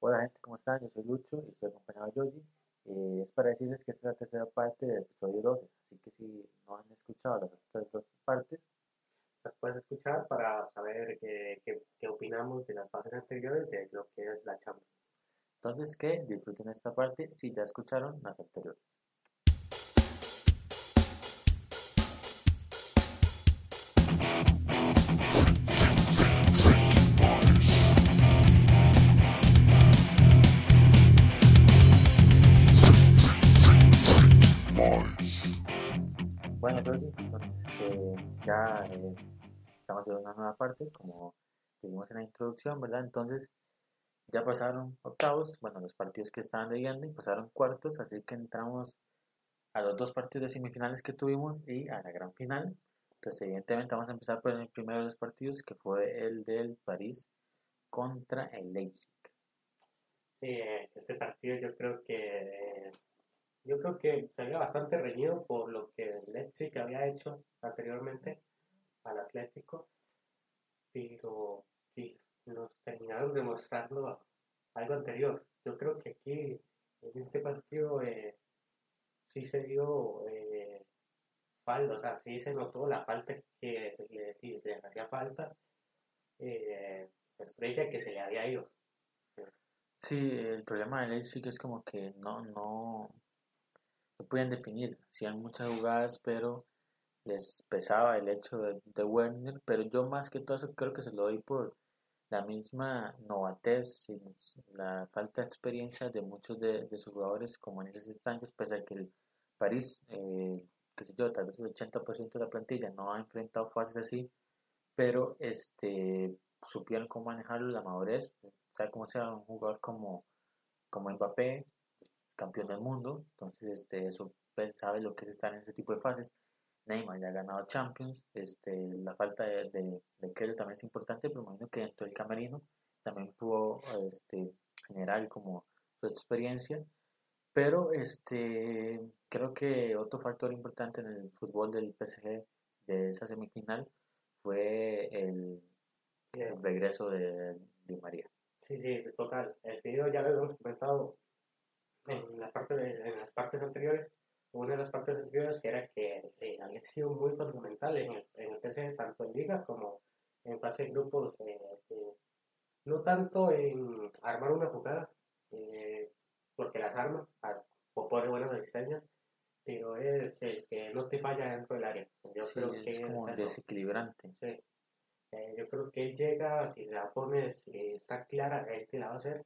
Hola gente, ¿cómo están? Yo soy Lucho y estoy acompañado de Yogi. Eh, es para decirles que esta es la tercera parte del episodio 12, así que si no han escuchado las otras dos partes, las puedes escuchar para saber qué, qué, qué opinamos de las fases anteriores de lo que es la Champions. entonces que disfruten esta parte si ya escucharon las anteriores. Entonces este, ya eh, estamos en una nueva parte, como dijimos en la introducción, ¿verdad? Entonces ya pasaron octavos, bueno, los partidos que estaban leyendo y pasaron cuartos, así que entramos a los dos partidos de semifinales que tuvimos y a la gran final. Entonces, evidentemente, vamos a empezar por el primero de los partidos, que fue el del París contra el Leipzig. Sí, eh, este partido yo creo que yo creo que salía bastante reñido por lo que el Leipzig había hecho anteriormente al Atlético, pero sí, nos terminaron demostrando algo anterior. Yo creo que aquí, en este partido, eh, sí se dio eh, falta, o sea, sí se notó la falta que le, sí, le hacía falta, eh, estrella que se le había ido. Sí, el problema del Leipzig es como que no, no, no podían definir. Hacían muchas jugadas, pero les pesaba el hecho de, Werner. Pero yo más que todo eso creo que se lo doy por la misma novatez y la falta de experiencia de muchos de, sus jugadores como en esas instancias, pese a que el París, eh, que sé yo, tal vez el 80% de la plantilla no ha enfrentado fases así, pero este supieron cómo manejarlo, la madurez, sabe cómo sea un jugador como, como Mbappé, campeón del mundo, entonces este, eso pues, sabe lo que es estar en ese tipo de fases. Neymar ya ha ganado Champions, este, la falta de, de, de también es importante, pero imagino que dentro del camerino también pudo este, generar como su experiencia. Pero este, creo que otro factor importante en el fútbol del PSG de esa semifinal fue el, regreso de Di María. Sí, sí, total. El video ya lo hemos comentado en, la parte de, en las partes anteriores. Una de las partes anteriores era que eh, había sido muy fundamental en el, en el PSG, tanto en liga como en fase de grupos. Eh, eh, no tanto en armar una jugada, eh, porque las arma, o pone buenas asistencias, pero es el que no te falla dentro del área. Yo Sí, creo es que como eso. desequilibrante. Sí. Eh, yo creo que él llega, si la pone, si está clara, él te la va a hacer.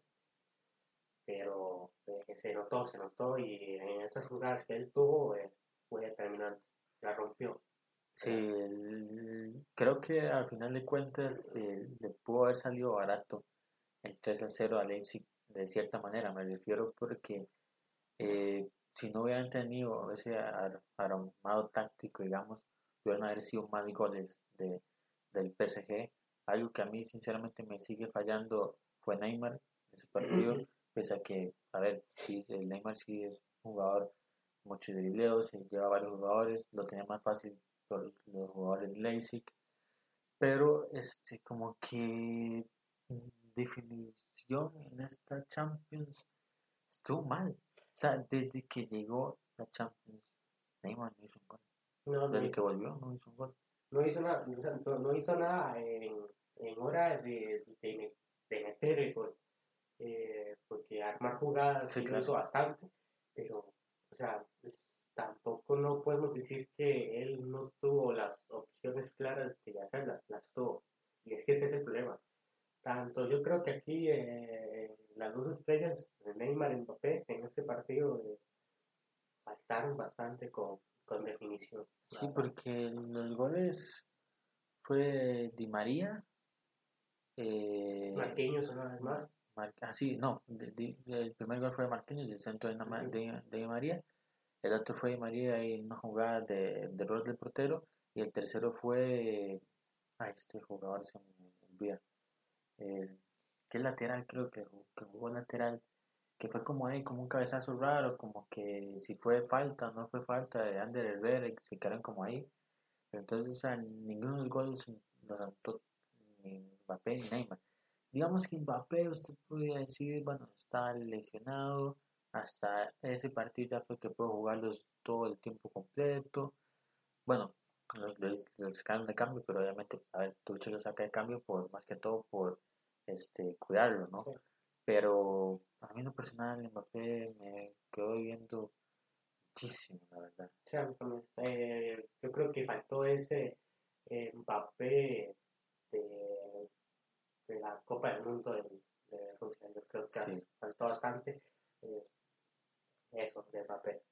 Pero eh, se notó, se notó y en esas jugadas que él tuvo eh, fue determinante. La rompió. Sí, el- creo que al final de cuentas eh, le pudo haber salido barato el 3 a 0 a Leipzig de cierta manera, me refiero porque eh, si no hubieran tenido ese ar- armado táctico, digamos, hubieran haber sido más goles de, del PSG. Algo que a mí sinceramente me sigue fallando fue Neymar en ese partido, pese a que, a ver, sí, el Neymar sí es un jugador mucho dribleo, se lleva varios jugadores, lo tenía más fácil por los jugadores de Leipzig, pero este como que definición en esta Champions estuvo mal. O sea, desde que llegó la Champions, Neymar no hizo un gol. No, Desde que volvió, no hizo un gol. no hizo nada, no, no hizo nada en, en hora de, de, de meter el gol. Eh, porque armar jugadas Sí, claro. hizo bastante, pero, o sea, pues, tampoco no podemos decir que él no tuvo las opciones claras de hacerlas, las tuvo. Y es que ese es el problema. Tanto yo creo que aquí eh, las dos estrellas, Neymar y Mbappé, en este partido eh, faltaron bastante con, con definición. Sí, verdad. porque los goles fue Di María, eh, Marquinhos una vez más. Mar- ah, no, de- de- el primer gol fue de Marquinhos y el centro de, de, de María. El otro fue Di María en una jugada de, de error del portero. Y el tercero fue. Ay, este jugador se me olvida. El, que es lateral, creo que, que jugó lateral. Que fue como ahí, como un cabezazo raro. Como que si fue falta o no fue falta de Ander Herrera. Y se quedaron como ahí. Pero entonces, o sea, ninguno de los goles los anotó ni Mbappé ni Neymar. Digamos que Mbappé, usted podría decir, bueno, está lesionado, hasta ese partido ya fue que pudo jugarlos todo el tiempo completo. Bueno, los, los, sacaron de cambio, pero obviamente, a ver, Tuche lo saca de cambio por más que todo por este cuidarlo, ¿no? Pero a mí en lo personal Mbappé me quedó viendo muchísimo, la verdad. Eh, yo creo que faltó ese eh, Mbappé Copa del Mundo de, de Rusia. Yo creo que faltó bastante eh, eso de Mbappé.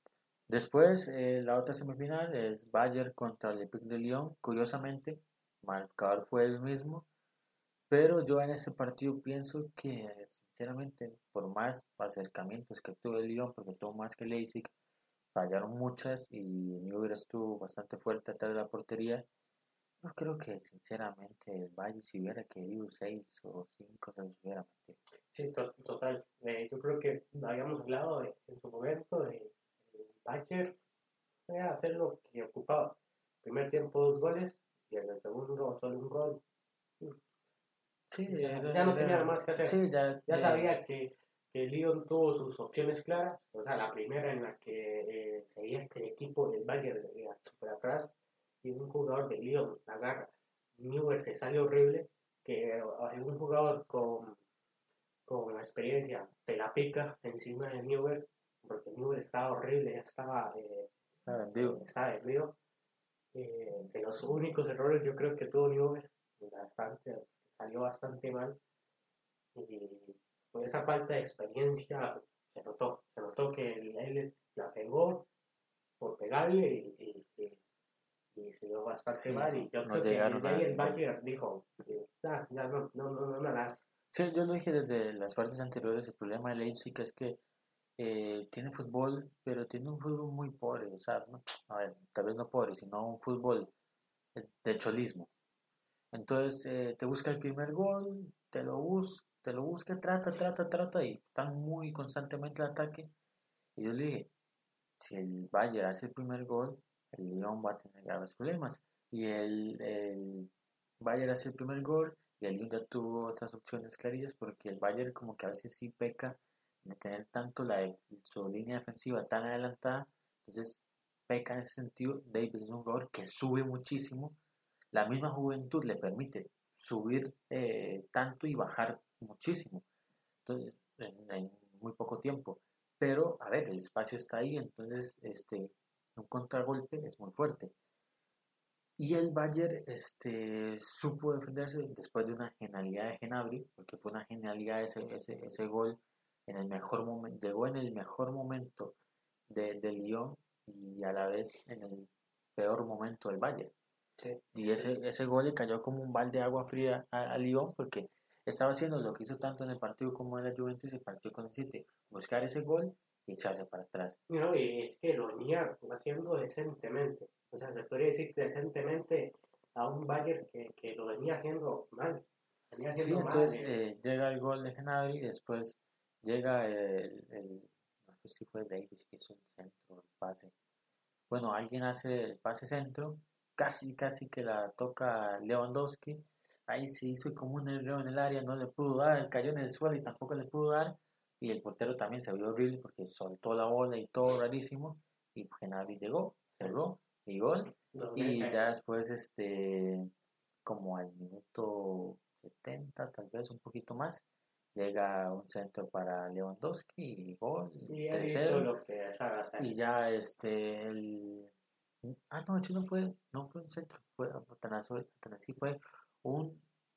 Después, eh, la otra semifinal es Bayern contra el Olympique de Lyon. Curiosamente, marcador fue el mismo. Pero yo en este partido pienso que, sinceramente, por más acercamientos que tuvo el Lyon, porque tuvo más que Leipzig, fallaron muchas y Newell estuvo bastante fuerte atrás de la portería. Yo creo que, sinceramente, el Bayern, si hubiera querido 6 o 5, se los hubiera metido. Sí, total. Eh, yo creo que habíamos hablado en su momento de Ayer fue a hacer lo que ocupaba. Primer tiempo dos goles y en el segundo solo un gol. Sí, ya, no tenía nada más que hacer. ya, sabía que, que Lyon tuvo sus opciones claras. O sea, la primera en la que eh, seguía que el equipo del Bayern iba super atrás y un jugador de Lyon agarra. Neuer se sale horrible. Que eh, un jugador con, con experiencia te la pica encima de Neuer porque Newell estaba horrible, ya estaba, eh, estaba vendido. Estaba vendido. Eh, de los únicos errores yo creo que tuvo Newell, bastante, salió bastante mal. Y con esa falta de experiencia se notó, se notó que él la pegó por pegarle y, y, y se dio bastante mal. Y yo creo que ahí el Bayern dijo, ya no, no, no, no, nada. Sí, yo lo dije desde las partes anteriores, el problema de Leipzig es que eh, tiene fútbol, pero tiene un fútbol muy pobre, o sea, a ver, tal vez no pobre, sino un fútbol de cholismo. Entonces eh, te busca el primer gol, te lo, bus te lo busca, trata, trata, trata, y están muy constantemente al ataque. Y yo le dije, si el Bayern hace el primer gol, el León va a tener graves problemas. Y el, el Bayern hace el primer gol, y el León ya tuvo otras opciones clarillas, porque el Bayern como que a veces sí peca de tener tanto la, su línea defensiva tan adelantada, entonces peca en ese sentido. Davis es un jugador que sube muchísimo. La misma juventud le permite subir eh, tanto y bajar muchísimo entonces, en, muy poco tiempo. Pero, a ver, el espacio está ahí, entonces este, un contragolpe es muy fuerte. Y el Bayern este, supo defenderse después de una genialidad de Genabri, porque fue una genialidad ese, ese, ese gol en el mejor momento, llegó en el mejor momento de, de Lyon y a la vez en el peor momento del Valle. Y ese, ese gol le cayó como un balde de agua fría a, Lyon porque estaba haciendo lo que hizo tanto en el partido como en la Juventus y el partido con el City, buscar ese gol y echarse para atrás. No, y es que lo venía haciendo decentemente. O sea, se podría decir decentemente a un Bayern que, que lo venía haciendo mal. Venía haciendo sí, entonces eh, llega el gol de Genabri y después Llega el, el, no sé si fue Davis que hizo el centro, el pase. Bueno, alguien hace el pase centro, casi, casi que la toca Lewandowski. Ahí se hizo como un error en el área, no le pudo dar, cayó en el suelo y tampoco le pudo dar. Y el portero también se vio horrible porque soltó la bola y todo rarísimo. Y Genari llegó, cerró y gol. y ya después, este, como al minuto 70, tal vez un poquito más, llega un centro para Lewandowski y gol y, tercero, y ya este el ah no hecho no fue no fue un centro fue tan así fue un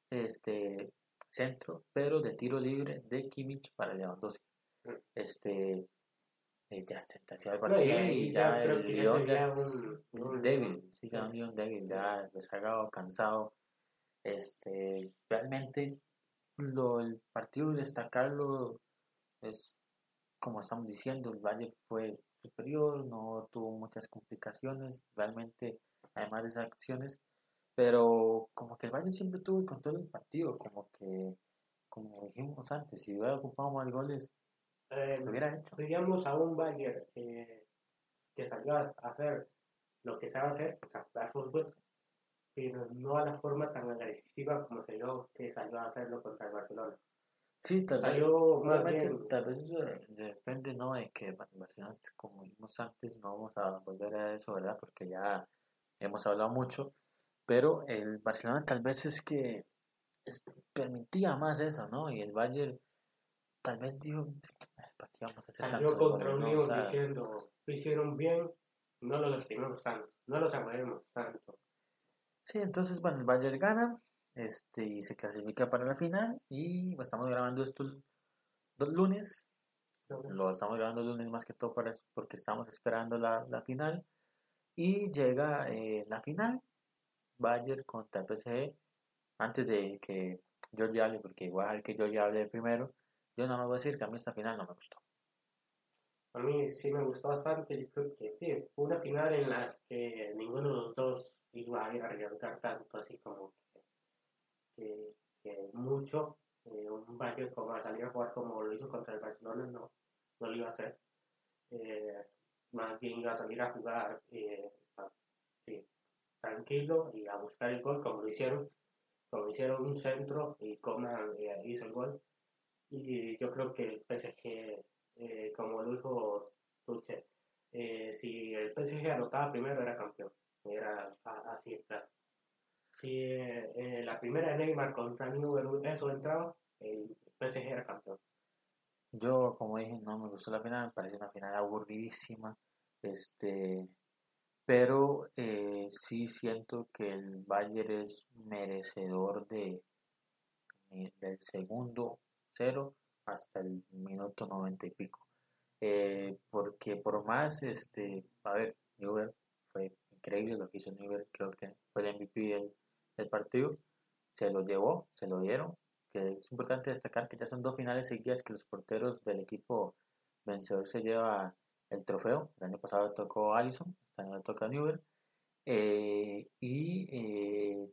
este centro pero de tiro libre de Kimmich para Lewandowski. Mm. este ya se el partido y, ya, el León ya es un, débil sí ya un débil ya desagado cansado. Este realmente lo, el partido destacarlo es como estamos diciendo, el Valle fue superior, no tuvo muchas complicaciones, realmente, además de esas acciones, pero como que el Valle siempre tuvo el control del partido, como que, como dijimos antes, si hubiera ocupado más goles, eh, lo hubiera hecho. Digamos a un Bayern eh, que salió a hacer lo que sabe hacer, o sea, fútbol, pero no a la forma tan agresiva como se dio que salió a hacerlo contra el Barcelona. Sí, tal vez, Salió más obviamente, bien, tal vez eso de- depende, ¿no? De que Barcelona, como vimos antes, no vamos a volver a eso, ¿verdad? Porque ya hemos hablado mucho, pero el Barcelona tal vez es que es- permitía más eso, ¿no? Y el Bayern tal vez dijo, "Ay, ¿para qué vamos a hacer salió tantos contra un no?". Diciendo, lo hicieron bien, no lo lastimemos tanto, no los agredimos tanto. Sí, entonces, bueno, el Bayern gana este, y se clasifica para la final y pues, estamos grabando esto los lunes, lo estamos grabando el lunes más que todo para, porque estamos esperando la, la final y llega eh, la final, Bayern contra PSG, antes de que ya hable, porque igual que ya hable primero, yo no me voy a decir que a mí esta final no me gustó. A mí sí me gustó bastante, yo creo que sí, fue una final en la que ninguno de los dos iba a ir a arriesgar tanto, así como que, mucho, eh, un Bayern como a salir a jugar como lo hizo contra el Barcelona, no, no lo iba a hacer. Eh, más bien iba a salir a jugar eh, sí, tranquilo y a buscar el gol como lo hicieron, como hicieron un centro y Coman eh, hizo el gol. Y yo creo que el PSG eh, como lo dijo Tuchel, eh, si el PSG anotaba primero era campeón, era así está. Si la primera de Neymar contra Newell eso entraba, el PSG era campeón. Yo, como dije, no me gustó la final, me pareció una final aburridísima, este, pero eh, sí siento que el Bayern es merecedor de, eh, del segundo cero hasta el minuto noventa y pico. Eh, porque por más, este, a ver, Newell fue increíble lo que hizo Newell, creo que fue el MVP del, del partido, se lo llevó, se lo dieron, que es importante destacar que ya son dos finales seguidas que los porteros del equipo vencedor se lleva el trofeo. El año pasado le tocó Allison, este año le toca Newell. Eh, y eh,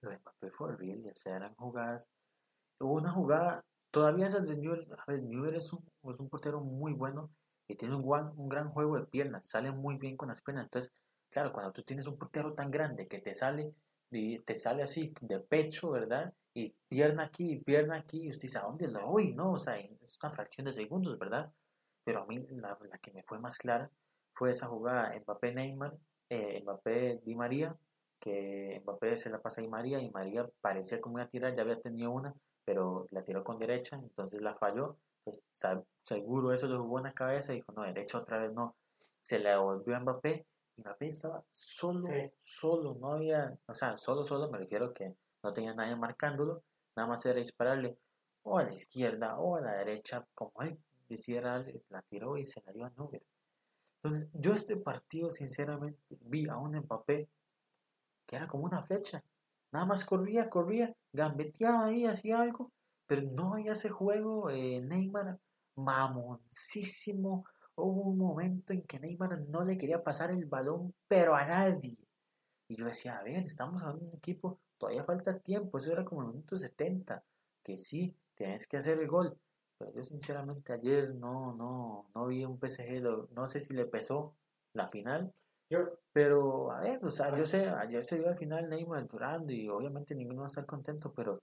lo de fue horrible, o sea, eran jugadas. Hubo una jugada, todavía esas de Newell, a ver, Newell es un, es un portero muy bueno y tiene un, un gran juego de piernas, sale muy bien con las piernas. Entonces, claro, cuando tú tienes un portero tan grande que te sale, te sale así de pecho, ¿verdad? Y pierna aquí, pierna aquí, y usted dice, ¿a dónde lo voy? No, o sea, es una fracción de segundos, ¿verdad? Pero a mí la, la que me fue más clara fue esa jugada Mbappé-Neymar, eh, Mbappé-Di María, que Mbappé se la pasa a Di María y María parecía como una tirar, ya había tenido una, pero la tiró con derecha, entonces la falló, pues seguro eso le jugó en la cabeza y dijo, no, derecha otra vez no, se la devolvió a Mbappé, y Mbappé estaba solo, Sí. solo, no había, o sea, solo, solo, me refiero que no tenía nadie marcándolo, nada más era dispararle o a la izquierda o a la derecha, como él decidiera, la tiró y se la dio a Neuer. Entonces, yo este partido, sinceramente, vi a un Mbappé que era como una flecha. Nada más corría, corría, gambeteaba ahí, hacía algo, pero no había ese juego. eh, Neymar, mamoncísimo. Hubo un momento en que Neymar no le quería pasar el balón, pero a nadie. Y yo decía, a ver, estamos hablando de un equipo, todavía falta tiempo, eso era como el minuto 70, que sí, tienes que hacer el gol. Pero yo sinceramente ayer no, no, no vi un PSG, no sé si le pesó la final, Yo, pero, a ver, o sea, yo sé, ayer se dio al final Neymar llorando y obviamente ninguno va a estar contento, pero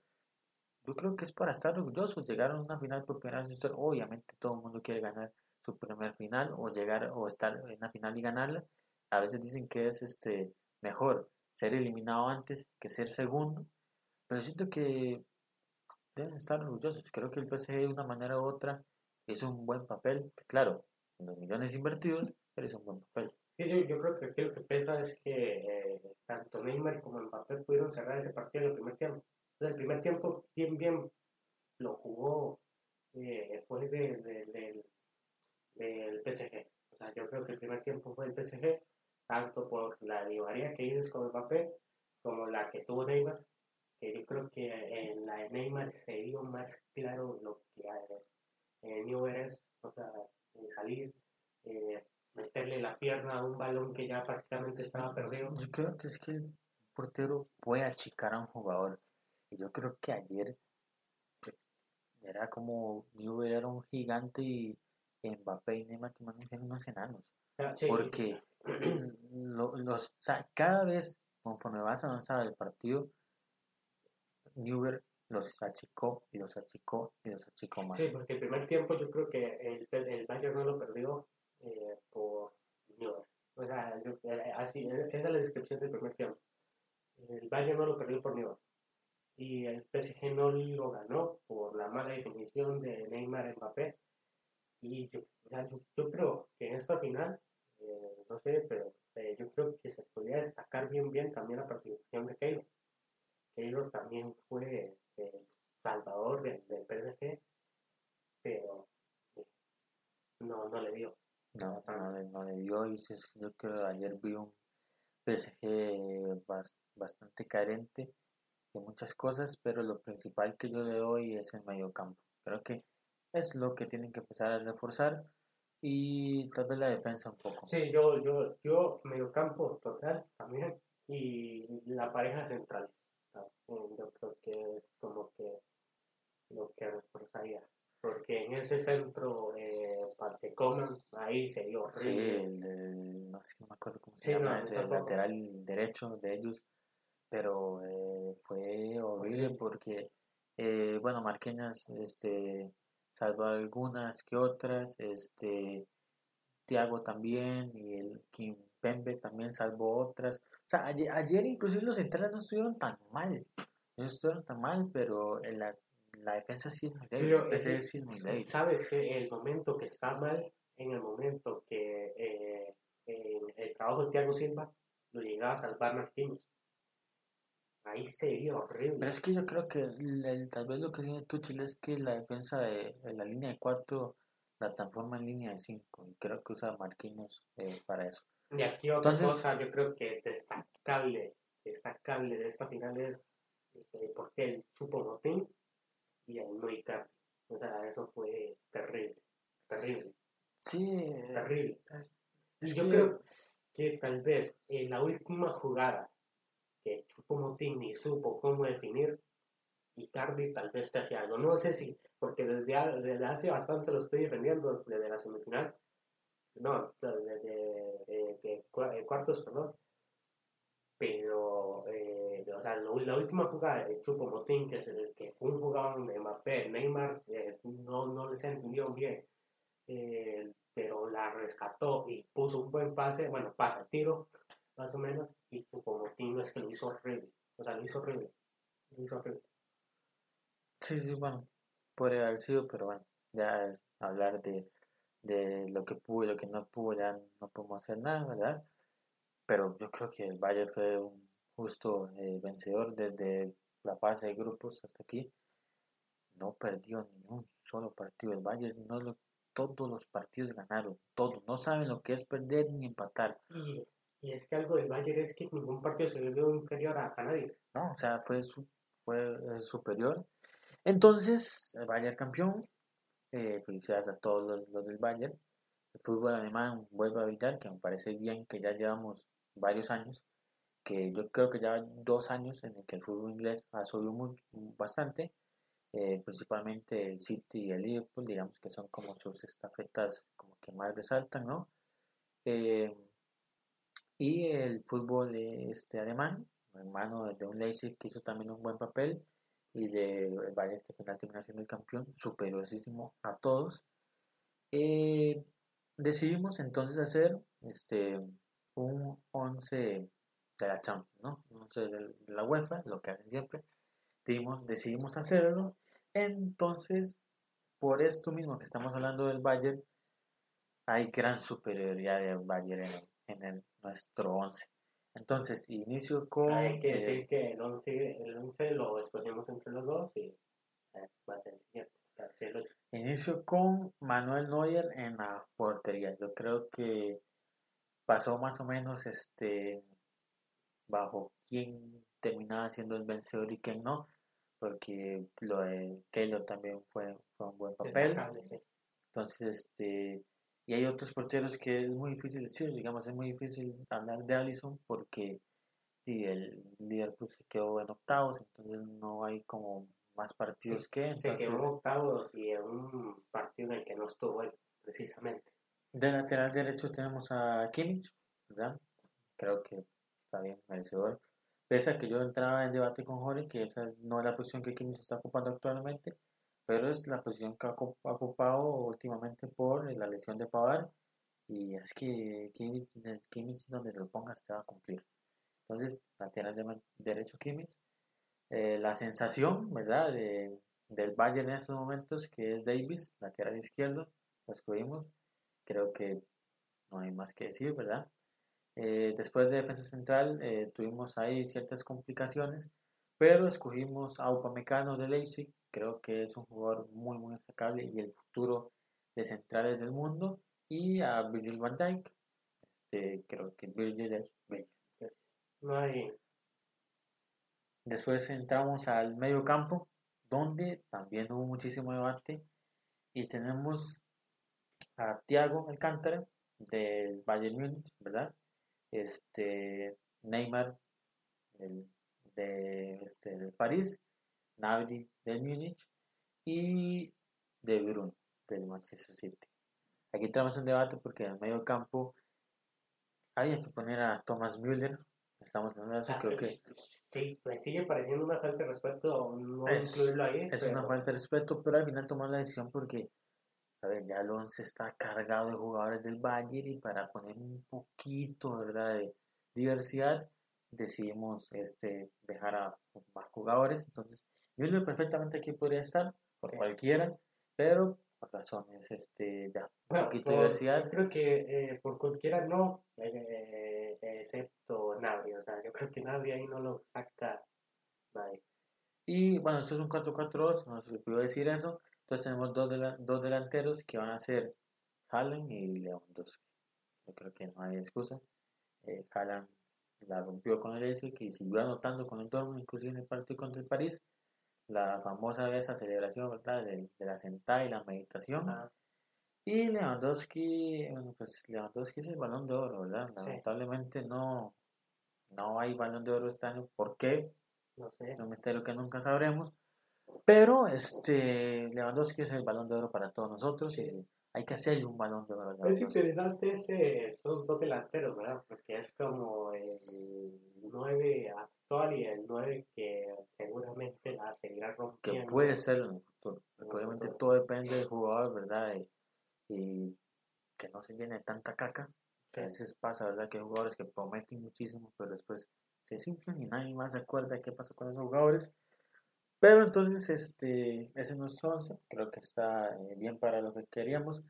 yo creo que es para estar orgullosos. Llegaron a una final por primera vez, obviamente todo el mundo quiere ganar su primer final o llegar o estar en la final y ganarla. A veces dicen que es este mejor ser eliminado antes que ser segundo, pero siento que deben estar orgullosos. Creo que el PSG de una manera u otra hizo un buen papel. Claro, los millones invertidos, pero hizo un buen papel. yo, yo creo que aquí lo que pesa es que eh, tanto Neymar como Mbappé pudieron cerrar ese partido en el primer tiempo. Entonces, el primer tiempo, bien, bien, lo jugó, eh, fue de- de- del, del PSG. O sea, yo creo que el primer tiempo fue el PSG, tanto por la divaría que hizo con Mbappé, como la que tuvo Neymar, que yo creo que en la de Neymar se vio más claro lo que eh, Newell es, o sea, eh, salir, eh, meterle la pierna a un balón que ya prácticamente estaba perdido. Yo creo que es que el portero puede achicar a un jugador. Y yo creo que ayer pues, era como Newell era un gigante y Mbappé y Neymar que eran unos enanos. Sí, Porque lo- los, o sea, cada vez conforme vas avanzando el partido, Newber los achicó y los achicó y los achicó más. Sí, porque el primer tiempo yo creo que el, el Bayern no lo perdió eh, por Newber. O sea, eh, así, esa es la descripción del primer tiempo. El Bayern no lo perdió por Newber. Y el PSG no lo ganó por la mala definición de Neymar Mbappé. Y yo, yo, creo que en esta final, eh, no sé, pero yo creo que se podría destacar bien, bien también la participación de Keylor. Keylor también fue el salvador del, PSG, pero eh, no, no le dio. No, no, le dio y yo creo que ayer vi un PSG bastante carente de muchas cosas, pero lo principal que yo le doy es el medio campo. Creo que es lo que tienen que empezar a reforzar y tal vez la defensa un poco. Sí, yo, yo, yo medio campo total también y la pareja central. Yo creo que es como que lo que reforzaría. Porque en ese centro, eh, parte coman, ahí se dio horrible. Sí, el, no sé, no me acuerdo cómo se llama, ese, el lateral derecho de ellos, pero eh, fue horrible porque, eh, bueno, Marqueñas este, salvó algunas que otras, este, Tiago también y el Kim Pembe también salvó otras. O sea, ayer, ayer inclusive los centrales no estuvieron tan mal, no estuvieron tan mal, pero en la la defensa sí es muy débil. Sabes que el momento que está mal, en el momento que eh, el trabajo de Thiago Silva lo llegaba a salvar Martínez. Ahí se vio horrible. Pero es que yo creo que el, tal vez lo que tiene Tuchel es que la defensa de, la línea de 4 la transforma en línea de 5 y creo que usa Marquinhos eh, para eso. Y aquí otra cosa yo creo que destacable, destacable de esta final es eh, porque el Chupo Motín y a no O sea, eso fue terrible, terrible. Sí. Terrible. yo creo que tal vez en la última jugada que Chupo Motín ni supo cómo definir, Icardi tal vez te hacía algo. No sé si, porque desde, desde hace bastante lo estoy defendiendo, desde la semifinal. No, desde, de, cuartos, perdón pero eh, o sea, la última jugada de Chupo Motín, que, que fue un jugador de Mbappé, Neymar eh, no, no les entendió bien, eh, pero la rescató y puso un buen pase, bueno, pase, tiro, más o menos, y Chupo Motín es que lo hizo horrible, o sea, lo hizo horrible, lo hizo horrible. Sí, sí, bueno, podría haber sido, pero bueno, ya hablar de, de lo que pudo y lo que no pudo, ya no podemos hacer nada, ¿verdad? pero yo creo que el Bayern fue un justo eh, vencedor desde la fase de grupos hasta aquí. No perdió ni un solo partido. El Bayern no lo, todos los partidos ganaron, todos. No saben lo que es perder ni empatar. Y, es que algo del Bayern es que ningún partido se vio inferior a, nadie. No, o sea, fue, su, fue eh, superior. Entonces, el Bayern campeón. Eh, felicidades a todos los, del Bayern. El fútbol alemán vuelve a evitar, que me parece bien que ya llevamos varios años, que yo creo que ya dos años en el que el fútbol inglés ha subido muy, bastante, eh, principalmente el City y el Liverpool, digamos que son como sus estafetas como que más resaltan, ¿no? Eh, y el fútbol este alemán, hermano de un Leipzig que hizo también un buen papel y de Bayern que final termina siendo el campeón, superiorísimo a todos. Eh, decidimos entonces hacer este un 11 de la Champions, ¿no? Un 11 de la UEFA, lo que hacen siempre. Decidimos, decidimos hacerlo. Entonces, por esto mismo que estamos hablando del Bayern, hay gran superioridad del Bayern en, en nuestro 11. Entonces, inicio con... Hay que decir eh, que el 11, el 11 lo escogimos entre los dos y eh, va a ser Inicio con Manuel Neuer en la portería. Yo creo que pasó más o menos este bajo quién terminaba siendo el vencedor y quién no, porque lo de Keylor también fue, un buen papel. Entonces, este, y hay otros porteros que es muy difícil decir, digamos, es muy difícil hablar de Allison porque si el Liverpool se quedó en octavos, entonces no hay como más partidos que. Se quedó en octavos y en un partido en el que no estuvo él, precisamente. De lateral derecho tenemos a Kimmich, ¿verdad? Creo que está bien, merecedor. Pese a que yo entraba en debate con Jorge, que esa no es la posición que Kimmich está ocupando actualmente, pero es la posición que ha ocupado últimamente por la lesión de Pavar. Y es que Kimmich, Kimmich donde lo ponga se va a cumplir. Entonces, lateral de derecho Kimmich. Eh, la sensación, ¿verdad? De, del Bayern en estos momentos, que es Davis, lateral izquierdo, lo escogimos. Creo que no hay más que decir, ¿verdad? Eh, después de defensa central eh, tuvimos ahí ciertas complicaciones, pero escogimos a Upamecano de Leipzig, creo que es un jugador muy muy destacable y el futuro de centrales del mundo, y a Virgil van Dijk, este, creo que Virgil es No hay. Después entramos al medio campo, donde también hubo muchísimo debate, y tenemos a Thiago Alcántara del Bayern Múnich, ¿verdad? este, Neymar el, de, este, de París, Nabri del Múnich y De Bruyne del Manchester City. Aquí entramos en debate porque en el medio campo había que poner a Thomas Müller. Estamos hablando de eso, creo que. Sí, me sigue pareciendo una falta de respeto no incluirlo ahí. Es una falta de respeto, pero al final tomamos la decisión porque a ver, ya el 11 está cargado de jugadores del Bayern y para poner un poquito ¿verdad? de diversidad decidimos este, dejar a más jugadores. Entonces, yo perfectamente aquí podría estar por cualquiera, pero por razones este, ya un poquito de diversidad. Yo creo que eh, por cualquiera no, eh, excepto Navri. O sea, yo creo que Navri ahí no lo saca nadie. Y bueno, esto es un 4-4-2, no se le puedo decir eso. Entonces tenemos dos, dos delanteros que van a ser Haaland y Lewandowski. Yo creo que no hay excusa. Eh, Haaland la rompió con el S y siguió anotando con el Dortmund, inclusive en el partido contra el París. La famosa esa celebración ¿verdad? De, la sentada y la meditación. Y Lewandowski, bueno, pues Lewandowski es el balón de oro, ¿verdad? Lamentablemente no, no hay balón de oro este año. ¿Por qué? No sé. Es un misterio que nunca sabremos. Pero este Lewandowski es el balón de oro para todos nosotros y hay que hacerle un balón de oro. Es interesante ese, esos dos delanteros, ¿verdad? Porque es como el 9 actual y el 9 que seguramente la seguirá rompiendo. Que puede ser en el futuro. Porque obviamente todo depende del jugador, ¿verdad? Y, que no se llene tanta caca. Que a veces pasa, ¿verdad? Que hay jugadores que prometen muchísimo, pero después se simplen y nadie más se acuerda qué pasó con esos jugadores. Pero entonces, este, ese es nuestro 11. Creo que está eh, bien para lo que queríamos.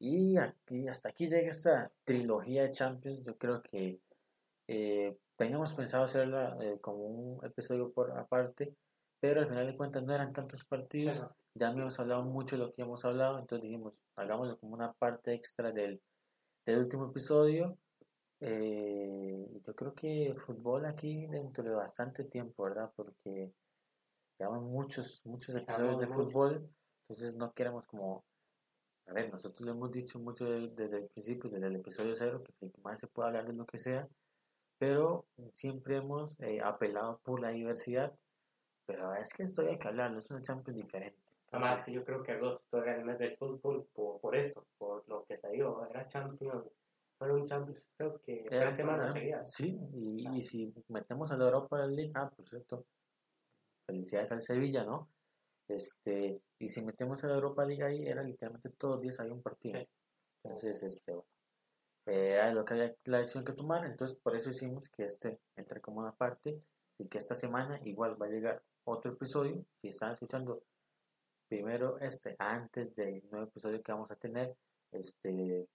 Y aquí, hasta aquí llega esta trilogía de Champions. Yo creo que eh, teníamos pensado hacerla eh, como un episodio por aparte, pero al final de cuentas no eran tantos partidos. Ya habíamos hablado mucho de lo que hemos hablado, entonces dijimos, hagámoslo como una parte extra del, del último episodio. yo creo que fútbol aquí dentro de bastante tiempo, ¿verdad? Porque llevamos muchos, muchos episodios de fútbol, entonces no queremos como, a ver, nosotros lo hemos dicho mucho desde, el principio, desde el episodio cero, que más se puede hablar de lo que sea, pero siempre hemos eh, apelado por la diversidad, pero es que esto hay que hablarlo, es un Champions diferente. Además, yo creo que agosto era el mes del fútbol por, por eso, por lo que salió, era Champions fue un Champions, creo que tres semanas seguidas. Sí, y, y, si metemos a la Europa League, ah, por cierto, felicidades al Sevilla, ¿no? Este, y si metemos a la Europa League ahí, era literalmente todos los días había un partido. Entonces, este, bueno, era lo que había la decisión que tomar, entonces por eso hicimos que este entre como una parte, y que esta semana igual va a llegar otro episodio, si están escuchando primero este, antes del nuevo episodio que vamos a tener, este,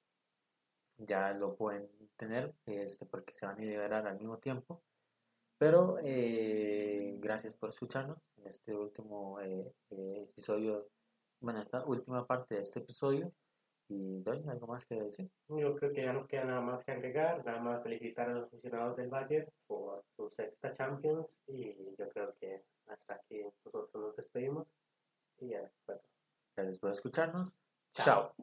ya lo pueden tener, este, porque se van a liberar al mismo tiempo. Pero eh, gracias por escucharnos en este último eh, eh, episodio, bueno, esta última parte de este episodio. Y doy algo más que decir. Yo creo que ya no queda nada más que agregar, nada más felicitar a los funcionarios del Bayern por su sexta Champions y yo creo que hasta aquí nosotros nos despedimos y ya, bueno. Gracias por escucharnos. Chao.